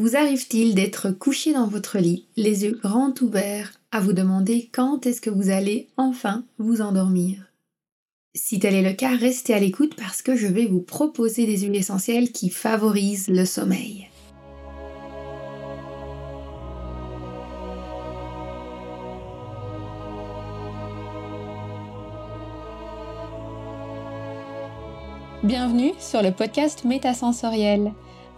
Vous arrive-t-il d'être couché dans votre lit, les yeux grands ouverts, à vous demander quand est-ce que vous allez enfin vous endormir? Si tel est le cas, restez à l'écoute parce que je vais vous proposer des huiles essentielles qui favorisent le sommeil. Bienvenue sur le podcast Métasensoriel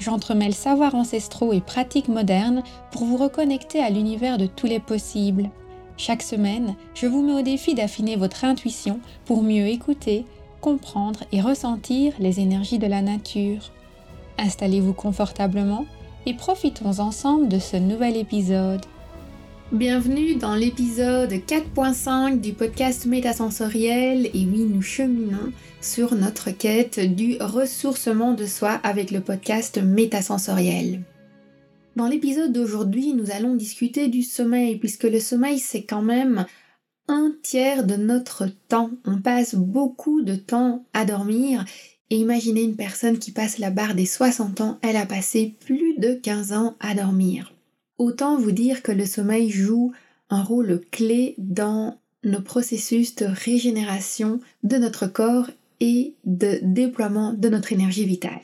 j'entremêle savoirs ancestraux et pratiques modernes pour vous reconnecter à l'univers de tous les possibles. Chaque semaine, je vous mets au défi d'affiner votre intuition pour mieux écouter, comprendre et ressentir les énergies de la nature. Installez-vous confortablement et profitons ensemble de ce nouvel épisode. Bienvenue dans l'épisode 4.5 du podcast Métasensoriel et oui, nous cheminons sur notre quête du ressourcement de soi avec le podcast Métasensoriel. Dans l'épisode d'aujourd'hui, nous allons discuter du sommeil puisque le sommeil c'est quand même un tiers de notre temps. On passe beaucoup de temps à dormir et imaginez une personne qui passe la barre des 60 ans, elle a passé plus de 15 ans à dormir. Autant vous dire que le sommeil joue un rôle clé dans nos processus de régénération de notre corps et de déploiement de notre énergie vitale.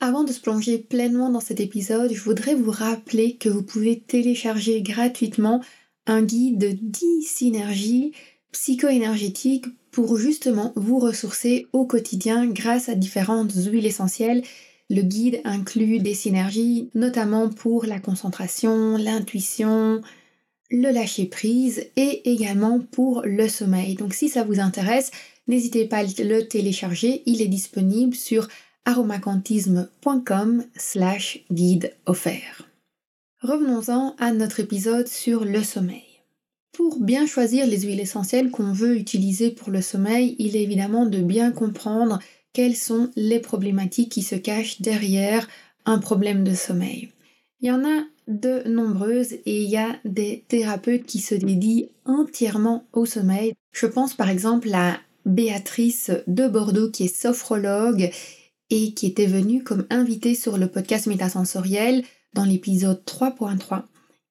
Avant de se plonger pleinement dans cet épisode, je voudrais vous rappeler que vous pouvez télécharger gratuitement un guide de 10 synergies psycho-énergétiques pour justement vous ressourcer au quotidien grâce à différentes huiles essentielles le guide inclut des synergies, notamment pour la concentration, l'intuition, le lâcher-prise et également pour le sommeil. Donc si ça vous intéresse, n'hésitez pas à le télécharger. Il est disponible sur aromacantisme.com slash guide offert. Revenons-en à notre épisode sur le sommeil. Pour bien choisir les huiles essentielles qu'on veut utiliser pour le sommeil, il est évidemment de bien comprendre quelles sont les problématiques qui se cachent derrière un problème de sommeil. Il y en a de nombreuses et il y a des thérapeutes qui se dédient entièrement au sommeil. Je pense par exemple à Béatrice de Bordeaux qui est sophrologue et qui était venue comme invitée sur le podcast Métasensoriel dans l'épisode 3.3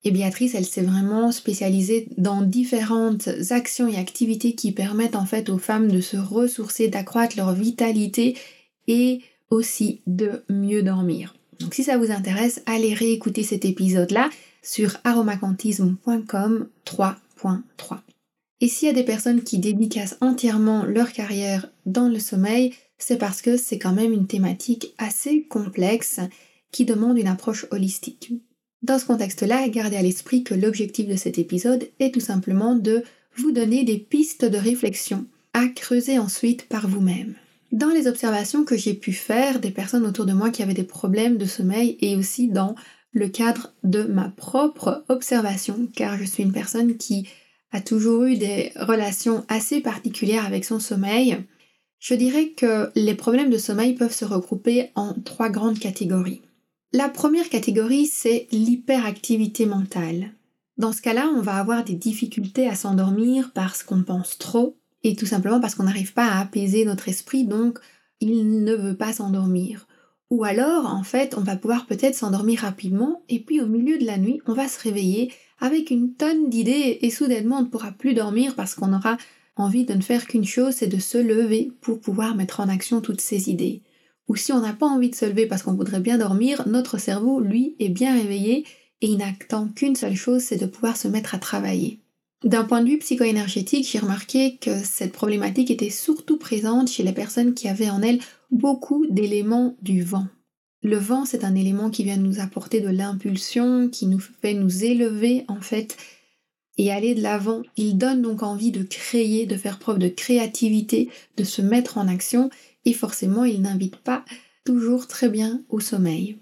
et Béatrice, elle s'est vraiment spécialisée dans différentes actions et activités qui permettent en fait aux femmes de se ressourcer, d'accroître leur vitalité et aussi de mieux dormir. Donc si ça vous intéresse, allez réécouter cet épisode-là sur aromacantisme.com 3.3. Et s'il y a des personnes qui dédicacent entièrement leur carrière dans le sommeil, c'est parce que c'est quand même une thématique assez complexe qui demande une approche holistique. Dans ce contexte-là, gardez à l'esprit que l'objectif de cet épisode est tout simplement de vous donner des pistes de réflexion à creuser ensuite par vous-même. Dans les observations que j'ai pu faire des personnes autour de moi qui avaient des problèmes de sommeil et aussi dans le cadre de ma propre observation, car je suis une personne qui a toujours eu des relations assez particulières avec son sommeil, je dirais que les problèmes de sommeil peuvent se regrouper en trois grandes catégories. La première catégorie, c'est l'hyperactivité mentale. Dans ce cas-là, on va avoir des difficultés à s'endormir parce qu'on pense trop et tout simplement parce qu'on n'arrive pas à apaiser notre esprit, donc il ne veut pas s'endormir. Ou alors, en fait, on va pouvoir peut-être s'endormir rapidement et puis au milieu de la nuit, on va se réveiller avec une tonne d'idées et soudainement on ne pourra plus dormir parce qu'on aura envie de ne faire qu'une chose, c'est de se lever pour pouvoir mettre en action toutes ces idées ou si on n'a pas envie de se lever parce qu'on voudrait bien dormir, notre cerveau, lui, est bien réveillé et il n'attend qu'une seule chose, c'est de pouvoir se mettre à travailler. D'un point de vue psycho-énergétique, j'ai remarqué que cette problématique était surtout présente chez les personnes qui avaient en elles beaucoup d'éléments du vent. Le vent, c'est un élément qui vient nous apporter de l'impulsion, qui nous fait nous élever en fait et aller de l'avant. Il donne donc envie de créer, de faire preuve de créativité, de se mettre en action et forcément il n'invite pas toujours très bien au sommeil.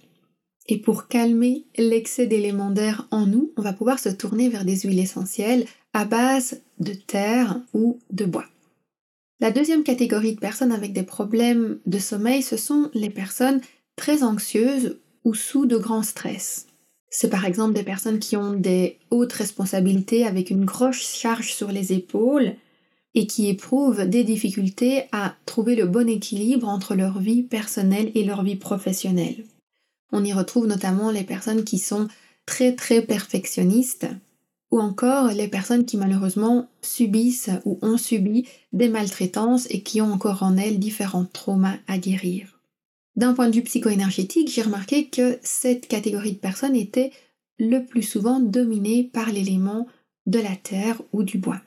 Et pour calmer l'excès d'éléments d'air en nous, on va pouvoir se tourner vers des huiles essentielles à base de terre ou de bois. La deuxième catégorie de personnes avec des problèmes de sommeil, ce sont les personnes très anxieuses ou sous de grands stress. C'est par exemple des personnes qui ont des hautes responsabilités avec une grosse charge sur les épaules et qui éprouvent des difficultés à trouver le bon équilibre entre leur vie personnelle et leur vie professionnelle. On y retrouve notamment les personnes qui sont très très perfectionnistes ou encore les personnes qui malheureusement subissent ou ont subi des maltraitances et qui ont encore en elles différents traumas à guérir. D'un point de vue psycho-énergétique, j'ai remarqué que cette catégorie de personnes était le plus souvent dominée par l'élément de la terre ou du bois.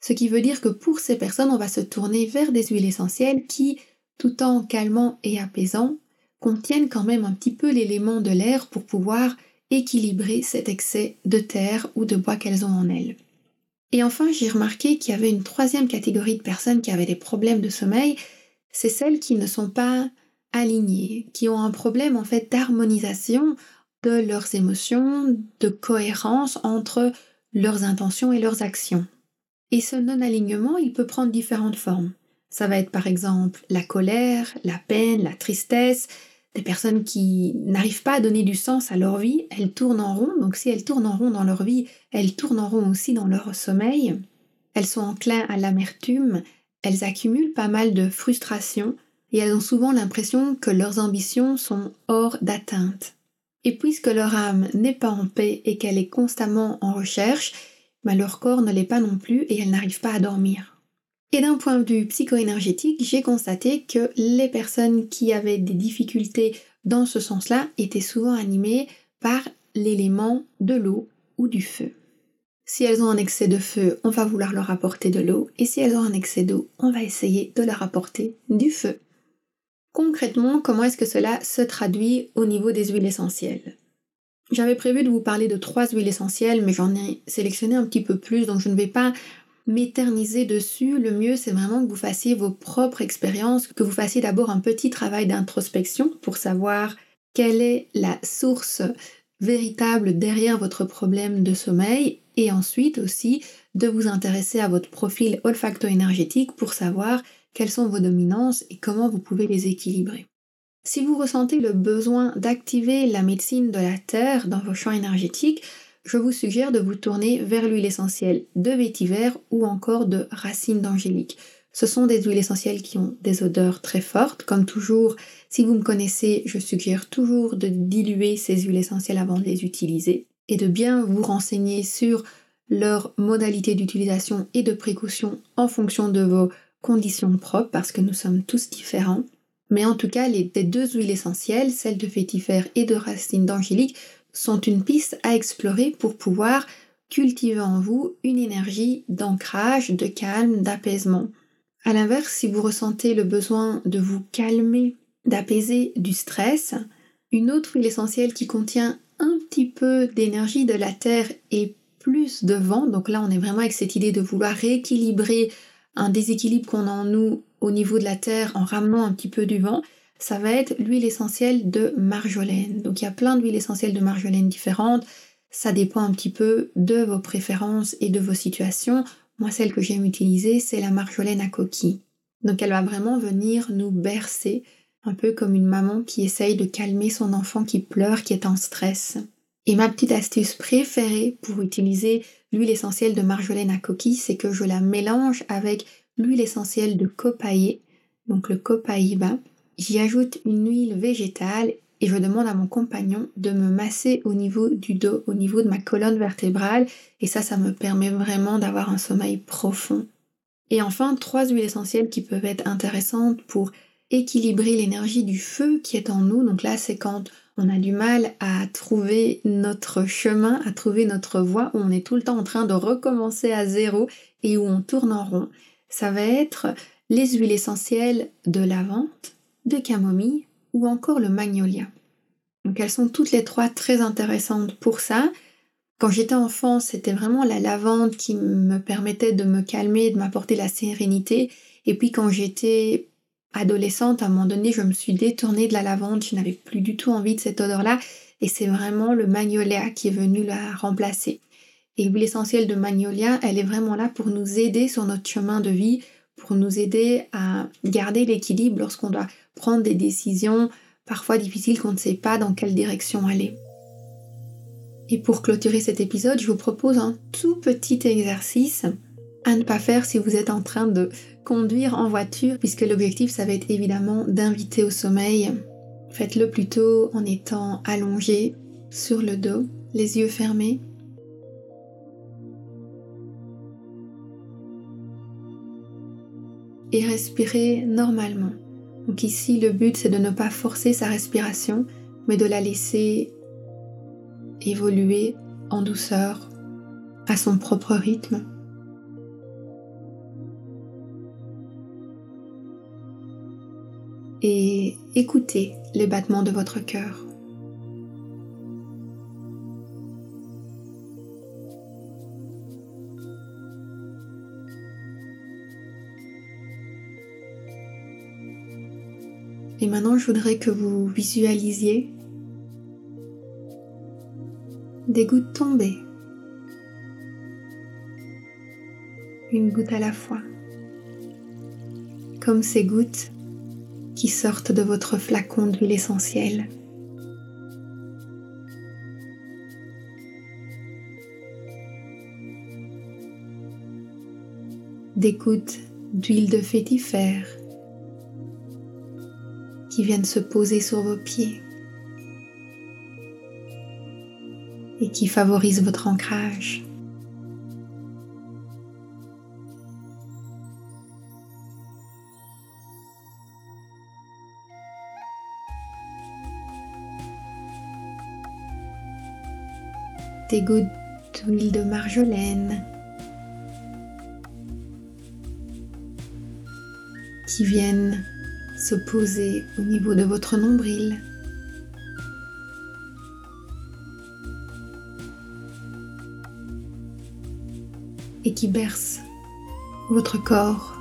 Ce qui veut dire que pour ces personnes, on va se tourner vers des huiles essentielles qui, tout en calmant et apaisant, contiennent quand même un petit peu l'élément de l'air pour pouvoir équilibrer cet excès de terre ou de bois qu'elles ont en elles. Et enfin, j'ai remarqué qu'il y avait une troisième catégorie de personnes qui avaient des problèmes de sommeil, c'est celles qui ne sont pas alignées, qui ont un problème en fait d'harmonisation de leurs émotions, de cohérence entre leurs intentions et leurs actions. Et ce non-alignement, il peut prendre différentes formes. Ça va être par exemple la colère, la peine, la tristesse, des personnes qui n'arrivent pas à donner du sens à leur vie, elles tournent en rond, donc si elles tournent en rond dans leur vie, elles tournent en rond aussi dans leur sommeil, elles sont enclins à l'amertume, elles accumulent pas mal de frustration et elles ont souvent l'impression que leurs ambitions sont hors d'atteinte. Et puisque leur âme n'est pas en paix et qu'elle est constamment en recherche, mais leur corps ne l'est pas non plus et elles n'arrivent pas à dormir. Et d'un point de vue psycho-énergétique, j'ai constaté que les personnes qui avaient des difficultés dans ce sens-là étaient souvent animées par l'élément de l'eau ou du feu. Si elles ont un excès de feu, on va vouloir leur apporter de l'eau, et si elles ont un excès d'eau, on va essayer de leur apporter du feu. Concrètement, comment est-ce que cela se traduit au niveau des huiles essentielles? J'avais prévu de vous parler de trois huiles essentielles, mais j'en ai sélectionné un petit peu plus, donc je ne vais pas m'éterniser dessus, le mieux c'est vraiment que vous fassiez vos propres expériences, que vous fassiez d'abord un petit travail d'introspection pour savoir quelle est la source véritable derrière votre problème de sommeil et ensuite aussi de vous intéresser à votre profil olfacto-énergétique pour savoir quelles sont vos dominances et comment vous pouvez les équilibrer. Si vous ressentez le besoin d'activer la médecine de la Terre dans vos champs énergétiques, je vous suggère de vous tourner vers l'huile essentielle de vétiver ou encore de racine d'angélique. Ce sont des huiles essentielles qui ont des odeurs très fortes. Comme toujours, si vous me connaissez, je suggère toujours de diluer ces huiles essentielles avant de les utiliser et de bien vous renseigner sur leur modalité d'utilisation et de précaution en fonction de vos conditions propres parce que nous sommes tous différents. Mais en tout cas, les, deux huiles essentielles, celles de vétiver et de racine d'angélique, sont une piste à explorer pour pouvoir cultiver en vous une énergie d'ancrage, de calme, d'apaisement. A l'inverse, si vous ressentez le besoin de vous calmer, d'apaiser du stress, une autre huile essentielle qui contient un petit peu d'énergie de la terre et plus de vent, donc là on est vraiment avec cette idée de vouloir rééquilibrer déséquilibre qu'on a en nous au niveau de la terre en ramenant un petit peu du vent, ça va être l'huile essentielle de marjolaine. Donc il y a plein d'huiles essentielles de marjolaine différentes. Ça dépend un petit peu de vos préférences et de vos situations. Moi, celle que j'aime utiliser, c'est la marjolaine à coquille. Donc elle va vraiment venir nous bercer, un peu comme une maman qui essaye de calmer son enfant qui pleure, qui est en stress. Et ma petite astuce préférée pour utiliser l'huile essentielle de marjolaine à coquille, c'est que je la mélange avec l'huile essentielle de copaïer, donc le copaïba, J'y ajoute une huile végétale et je demande à mon compagnon de me masser au niveau du dos, au niveau de ma colonne vertébrale. Et ça, ça me permet vraiment d'avoir un sommeil profond. Et enfin, trois huiles essentielles qui peuvent être intéressantes pour équilibrer l'énergie du feu qui est en nous. Donc là, c'est quand on a du mal à trouver notre chemin, à trouver notre voie, où on est tout le temps en train de recommencer à zéro et où on tourne en rond. Ça va être les huiles essentielles de lavande, de camomille ou encore le magnolia. Donc elles sont toutes les trois très intéressantes pour ça. Quand j'étais enfant, c'était vraiment la lavande qui me permettait de me calmer, de m'apporter la sérénité. Et puis quand j'étais adolescente, à un moment donné, je me suis détournée de la lavande, je n'avais plus du tout envie de cette odeur-là, et c'est vraiment le magnolia qui est venu la remplacer. Et l'huile essentielle de magnolia, elle est vraiment là pour nous aider sur notre chemin de vie, pour nous aider à garder l'équilibre lorsqu'on doit prendre des décisions parfois difficiles qu'on ne sait pas dans quelle direction aller. Et pour clôturer cet épisode, je vous propose un tout petit exercice à ne pas faire si vous êtes en train de conduire en voiture, puisque l'objectif, ça va être évidemment d'inviter au sommeil. Faites-le plutôt en étant allongé sur le dos, les yeux fermés. Et respirez normalement. Donc ici, le but, c'est de ne pas forcer sa respiration, mais de la laisser évoluer en douceur à son propre rythme. Écoutez les battements de votre cœur. Et maintenant, je voudrais que vous visualisiez des gouttes tombées, une goutte à la fois, comme ces gouttes qui sortent de votre flacon d'huile essentielle. Des gouttes d'huile de fétifère qui viennent se poser sur vos pieds et qui favorisent votre ancrage. Des gouttes d'huile de marjolaine qui viennent se poser au niveau de votre nombril. et qui bercent votre corps.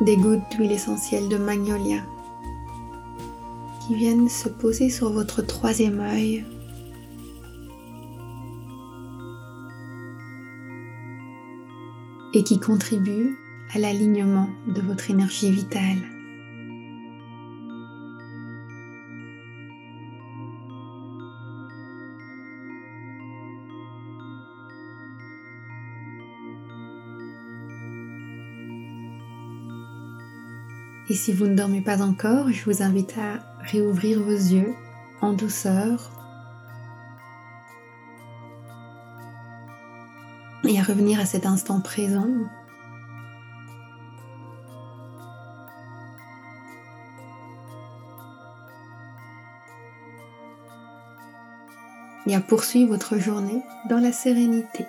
Des gouttes d'huile essentielle de magnolia qui viennent se poser sur votre troisième œil. et qui contribuent à l'alignement de votre énergie vitale. Et si vous ne dormez pas encore, je vous invite à réouvrir vos yeux en douceur et à revenir à cet instant présent. Et à poursuivre votre journée dans la sérénité.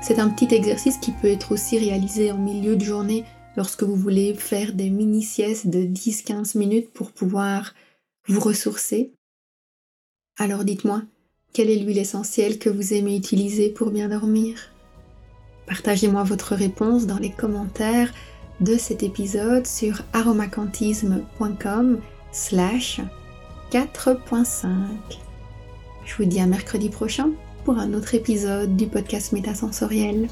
C'est un petit exercice qui peut être aussi réalisé en milieu de journée lorsque vous voulez faire des mini-siestes de 10-15 minutes pour pouvoir vous ressourcer. Alors dites-moi, quelle est l'huile essentielle que vous aimez utiliser pour bien dormir? Partagez-moi votre réponse dans les commentaires de cet épisode sur aromacantisme.com slash 4.5. Je vous dis à mercredi prochain pour un autre épisode du podcast métasensoriel.